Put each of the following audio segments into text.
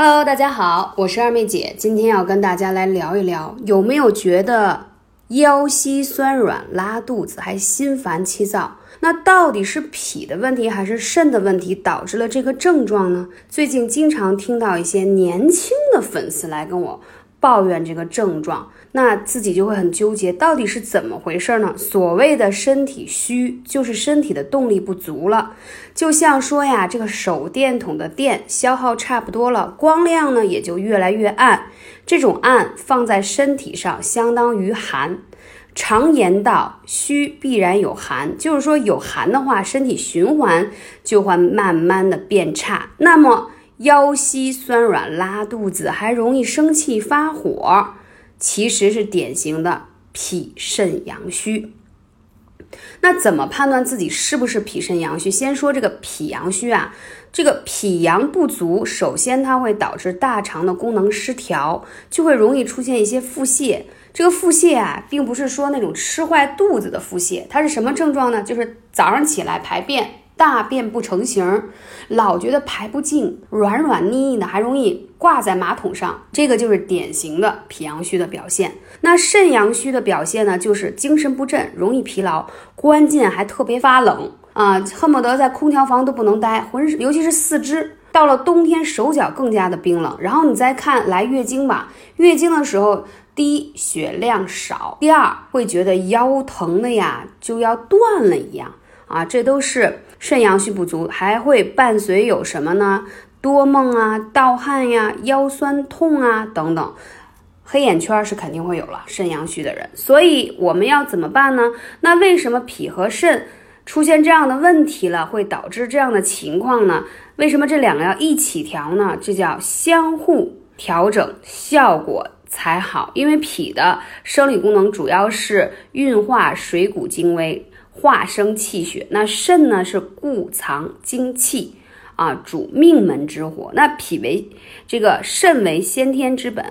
Hello，大家好，我是二妹姐，今天要跟大家来聊一聊，有没有觉得腰膝酸软、拉肚子，还心烦气躁？那到底是脾的问题还是肾的问题导致了这个症状呢？最近经常听到一些年轻的粉丝来跟我。抱怨这个症状，那自己就会很纠结，到底是怎么回事呢？所谓的身体虚，就是身体的动力不足了。就像说呀，这个手电筒的电消耗差不多了，光亮呢也就越来越暗。这种暗放在身体上，相当于寒。常言道，虚必然有寒，就是说有寒的话，身体循环就会慢慢的变差。那么。腰膝酸软、拉肚子，还容易生气发火，其实是典型的脾肾阳虚。那怎么判断自己是不是脾肾阳虚？先说这个脾阳虚啊，这个脾阳不足，首先它会导致大肠的功能失调，就会容易出现一些腹泻。这个腹泻啊，并不是说那种吃坏肚子的腹泻，它是什么症状呢？就是早上起来排便。大便不成形，老觉得排不净，软软腻腻的，还容易挂在马桶上，这个就是典型的脾阳虚的表现。那肾阳虚的表现呢，就是精神不振，容易疲劳，关键还特别发冷啊，恨不得在空调房都不能待，浑身尤其是四肢，到了冬天手脚更加的冰冷。然后你再看来月经吧，月经的时候，第一血量少，第二会觉得腰疼的呀就要断了一样。啊，这都是肾阳虚不足，还会伴随有什么呢？多梦啊、盗汗呀、腰酸痛啊等等，黑眼圈是肯定会有了。肾阳虚的人，所以我们要怎么办呢？那为什么脾和肾出现这样的问题了，会导致这样的情况呢？为什么这两个要一起调呢？这叫相互调整，效果才好。因为脾的生理功能主要是运化水谷精微。化生气血，那肾呢是固藏精气啊，主命门之火。那脾为这个肾为先天之本，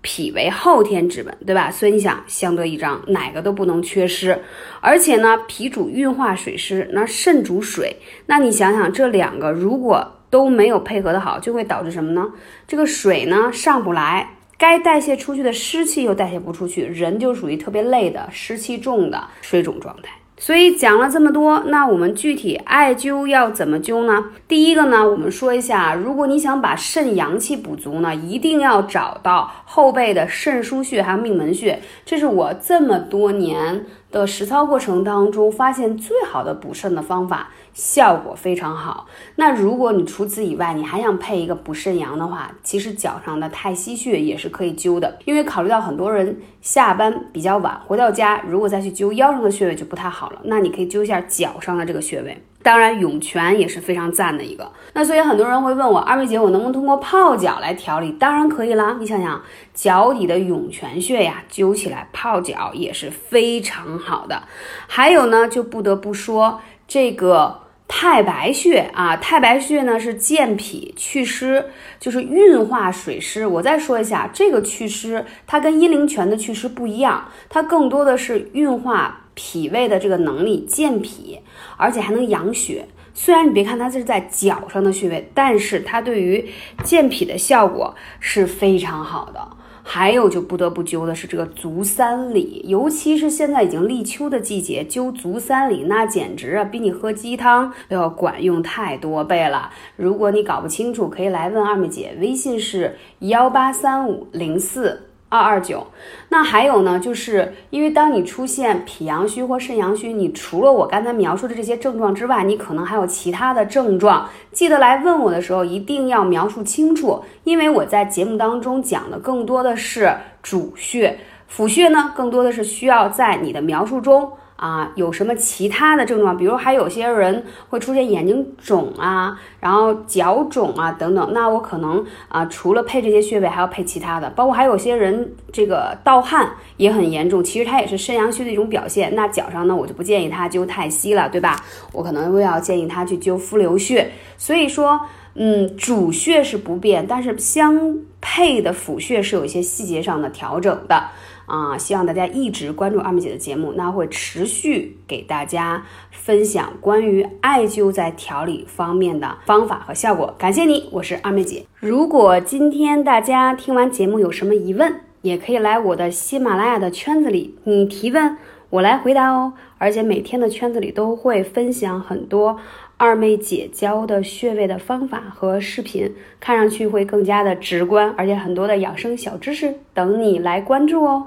脾为后天之本，对吧？所以你想相得益彰，哪个都不能缺失。而且呢，脾主运化水湿，那肾主水。那你想想，这两个如果都没有配合的好，就会导致什么呢？这个水呢上不来，该代谢出去的湿气又代谢不出去，人就属于特别累的湿气重的水肿状态。所以讲了这么多，那我们具体艾灸要怎么灸呢？第一个呢，我们说一下，如果你想把肾阳气补足呢，一定要找到后背的肾腧穴还有命门穴，这是我这么多年的实操过程当中发现最好的补肾的方法。效果非常好。那如果你除此以外，你还想配一个补肾阳的话，其实脚上的太溪穴也是可以灸的。因为考虑到很多人下班比较晚，回到家如果再去灸腰上的穴位就不太好了。那你可以灸一下脚上的这个穴位。当然，涌泉也是非常赞的一个。那所以很多人会问我，二妹姐，我能不能通过泡脚来调理？当然可以啦。你想想，脚底的涌泉穴呀，灸起来泡脚也是非常好的。还有呢，就不得不说。这个太白穴啊，太白穴呢是健脾祛湿，就是运化水湿。我再说一下，这个祛湿它跟阴陵泉的祛湿不一样，它更多的是运化脾胃的这个能力，健脾，而且还能养血。虽然你别看它是在脚上的穴位，但是它对于健脾的效果是非常好的。还有就不得不灸的是这个足三里，尤其是现在已经立秋的季节，灸足三里那简直啊，比你喝鸡汤都要管用太多倍了。如果你搞不清楚，可以来问二妹姐，微信是幺八三五零四。二二九，那还有呢，就是因为当你出现脾阳虚或肾阳虚，你除了我刚才描述的这些症状之外，你可能还有其他的症状。记得来问我的时候，一定要描述清楚，因为我在节目当中讲的更多的是主穴，辅穴呢，更多的是需要在你的描述中。啊，有什么其他的症状？比如还有些人会出现眼睛肿啊，然后脚肿啊等等。那我可能啊，除了配这些穴位，还要配其他的，包括还有些人这个盗汗也很严重，其实它也是肾阳虚的一种表现。那脚上呢，我就不建议他灸太溪了，对吧？我可能会要建议他去灸肤流穴。所以说，嗯，主穴是不变，但是相配的辅穴是有一些细节上的调整的。啊，希望大家一直关注二妹姐的节目，那会持续给大家分享关于艾灸在调理方面的方法和效果。感谢你，我是二妹姐。如果今天大家听完节目有什么疑问，也可以来我的喜马拉雅的圈子里，你提问，我来回答哦。而且每天的圈子里都会分享很多二妹姐教的穴位的方法和视频，看上去会更加的直观，而且很多的养生小知识等你来关注哦。